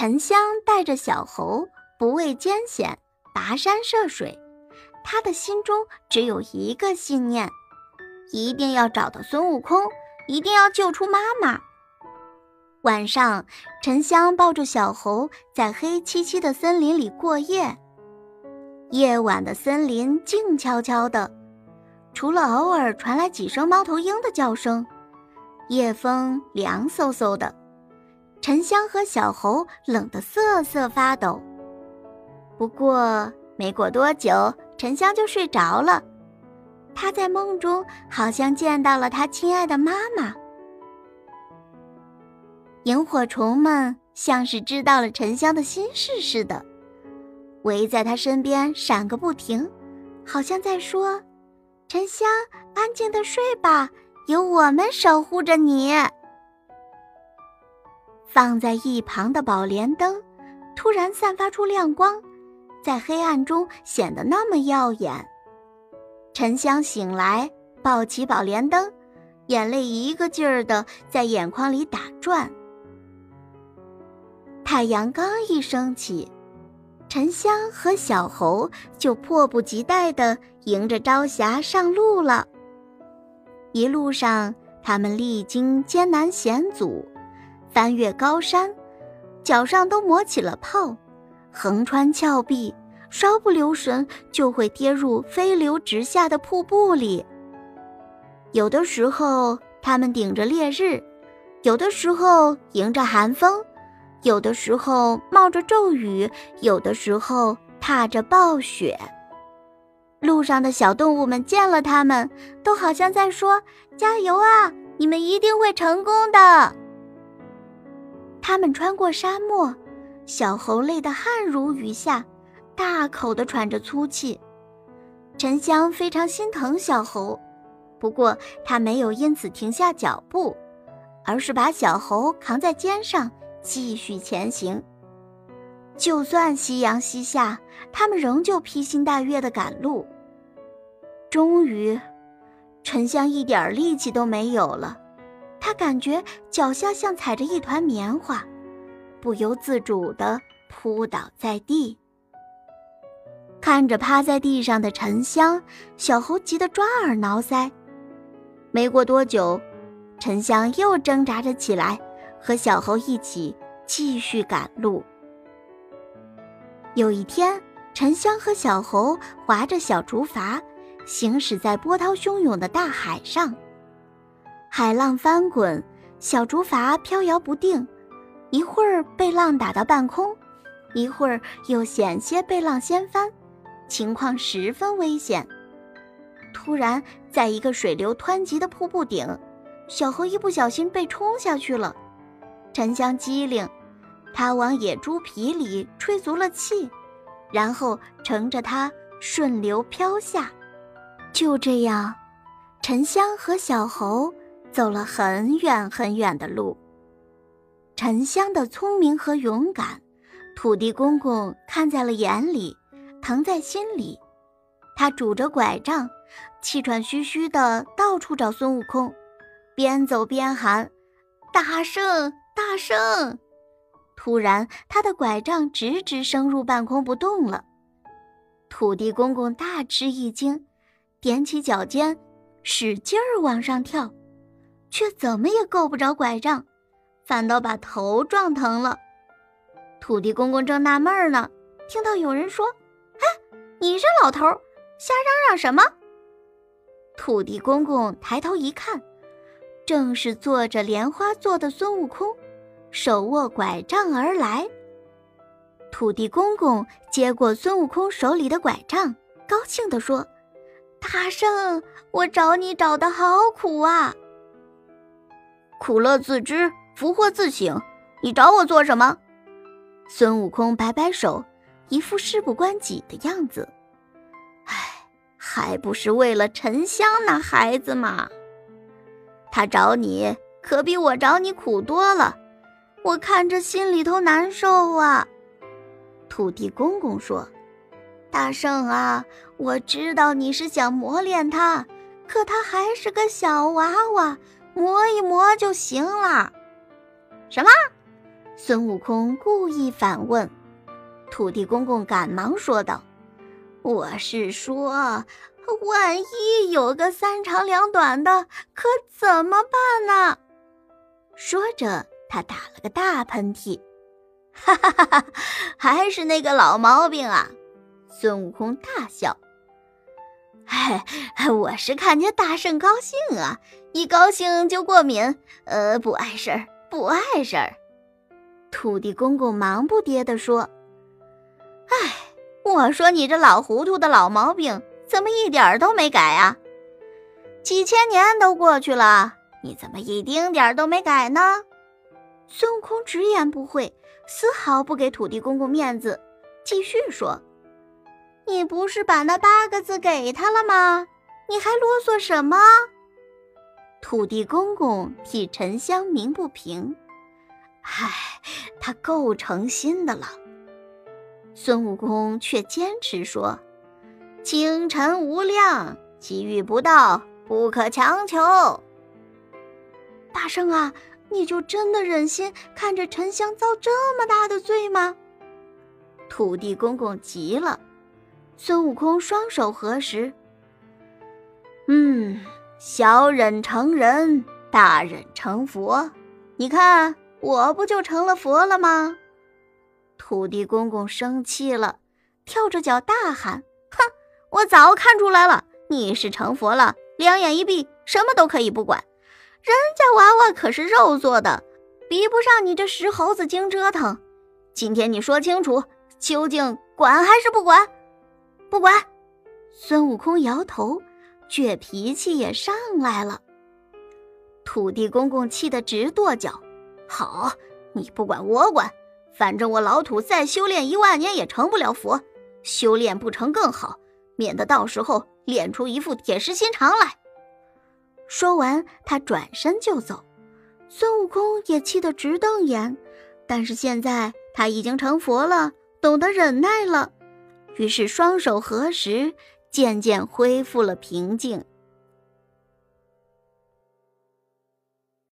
沉香带着小猴不畏艰险，跋山涉水。他的心中只有一个信念：一定要找到孙悟空，一定要救出妈妈。晚上，沉香抱着小猴在黑漆漆的森林里过夜。夜晚的森林静悄悄的，除了偶尔传来几声猫头鹰的叫声，夜风凉飕飕的。沉香和小猴冷得瑟瑟发抖。不过没过多久，沉香就睡着了。他在梦中好像见到了他亲爱的妈妈。萤火虫们像是知道了沉香的心事似的，围在他身边闪个不停，好像在说：“沉香，安静的睡吧，有我们守护着你。”放在一旁的宝莲灯突然散发出亮光，在黑暗中显得那么耀眼。沉香醒来，抱起宝莲灯，眼泪一个劲儿的在眼眶里打转。太阳刚一升起，沉香和小猴就迫不及待地迎着朝霞上路了。一路上，他们历经艰难险阻，翻越高山，脚上都磨起了泡，横穿峭壁，稍不留神就会跌入飞流直下的瀑布里。有的时候，他们顶着烈日；有的时候，迎着寒风。有的时候冒着骤雨，有的时候踏着暴雪。路上的小动物们见了他们，都好像在说：“加油啊，你们一定会成功的。”他们穿过沙漠，小猴累得汗如雨下，大口的喘着粗气。沉香非常心疼小猴，不过他没有因此停下脚步，而是把小猴扛在肩上。继续前行。就算夕阳西下，他们仍旧披星戴月的赶路。终于，沉香一点力气都没有了，他感觉脚下像踩着一团棉花，不由自主地扑倒在地。看着趴在地上的沉香，小猴急得抓耳挠腮。没过多久，沉香又挣扎着起来。和小猴一起继续赶路。有一天，沉香和小猴划着小竹筏，行驶在波涛汹涌的大海上。海浪翻滚，小竹筏飘摇不定，一会儿被浪打到半空，一会儿又险些被浪掀翻，情况十分危险。突然，在一个水流湍急的瀑布顶，小猴一不小心被冲下去了。沉香机灵，他往野猪皮里吹足了气，然后乘着它顺流飘下。就这样，沉香和小猴走了很远很远的路。沉香的聪明和勇敢，土地公公看在了眼里，疼在心里。他拄着拐杖，气喘吁吁地到处找孙悟空，边走边喊：“大圣！”大圣！突然，他的拐杖直直升入半空不动了。土地公公大吃一惊，踮起脚尖，使劲儿往上跳，却怎么也够不着拐杖，反倒把头撞疼了。土地公公正纳闷呢，听到有人说：“哎，你这老头，瞎嚷嚷什么？”土地公公抬头一看，正是坐着莲花座的孙悟空。手握拐杖而来，土地公公接过孙悟空手里的拐杖，高兴地说：“大圣，我找你找的好苦啊！苦乐自知，福祸自省。你找我做什么？”孙悟空摆摆手，一副事不关己的样子。唉，还不是为了沉香那孩子嘛。他找你，可比我找你苦多了。我看着心里头难受啊！土地公公说：“大圣啊，我知道你是想磨练他，可他还是个小娃娃，磨一磨就行了。”什么？孙悟空故意反问，土地公公赶忙说道：“我是说，万一有个三长两短的，可怎么办呢？”说着，他打了个大喷嚏。哈哈哈哈！还是那个老毛病啊！孙悟空大笑。哎，我是看见大圣高兴啊，一高兴就过敏，呃，不碍事儿，不碍事儿。土地公公忙不迭地说：“哎，我说你这老糊涂的老毛病，怎么一点都没改啊？几千年都过去了，你怎么一丁点儿都没改呢？”孙悟空直言不讳，丝毫不给土地公公面子，继续说：“你不是把那八个字给他了吗？你还啰嗦什么？”土地公公替沉香鸣不平。唉，他够诚心的了。孙悟空却坚持说：“清晨无量，机遇不到，不可强求。”大圣啊，你就真的忍心看着沉香遭这么大的罪吗？土地公公急了。孙悟空双手合十：“嗯，小忍成人，大忍成佛。你看。”我不就成了佛了吗？土地公公生气了，跳着脚大喊：“哼！我早看出来了，你是成佛了，两眼一闭，什么都可以不管。人家娃娃可是肉做的，比不上你这石猴子精折腾。今天你说清楚，究竟管还是不管？不管！”孙悟空摇头，倔脾气也上来了。土地公公气得直跺脚。好，你不管我管，反正我老土再修炼一万年也成不了佛，修炼不成更好，免得到时候练出一副铁石心肠来。说完，他转身就走。孙悟空也气得直瞪眼，但是现在他已经成佛了，懂得忍耐了，于是双手合十，渐渐恢复了平静。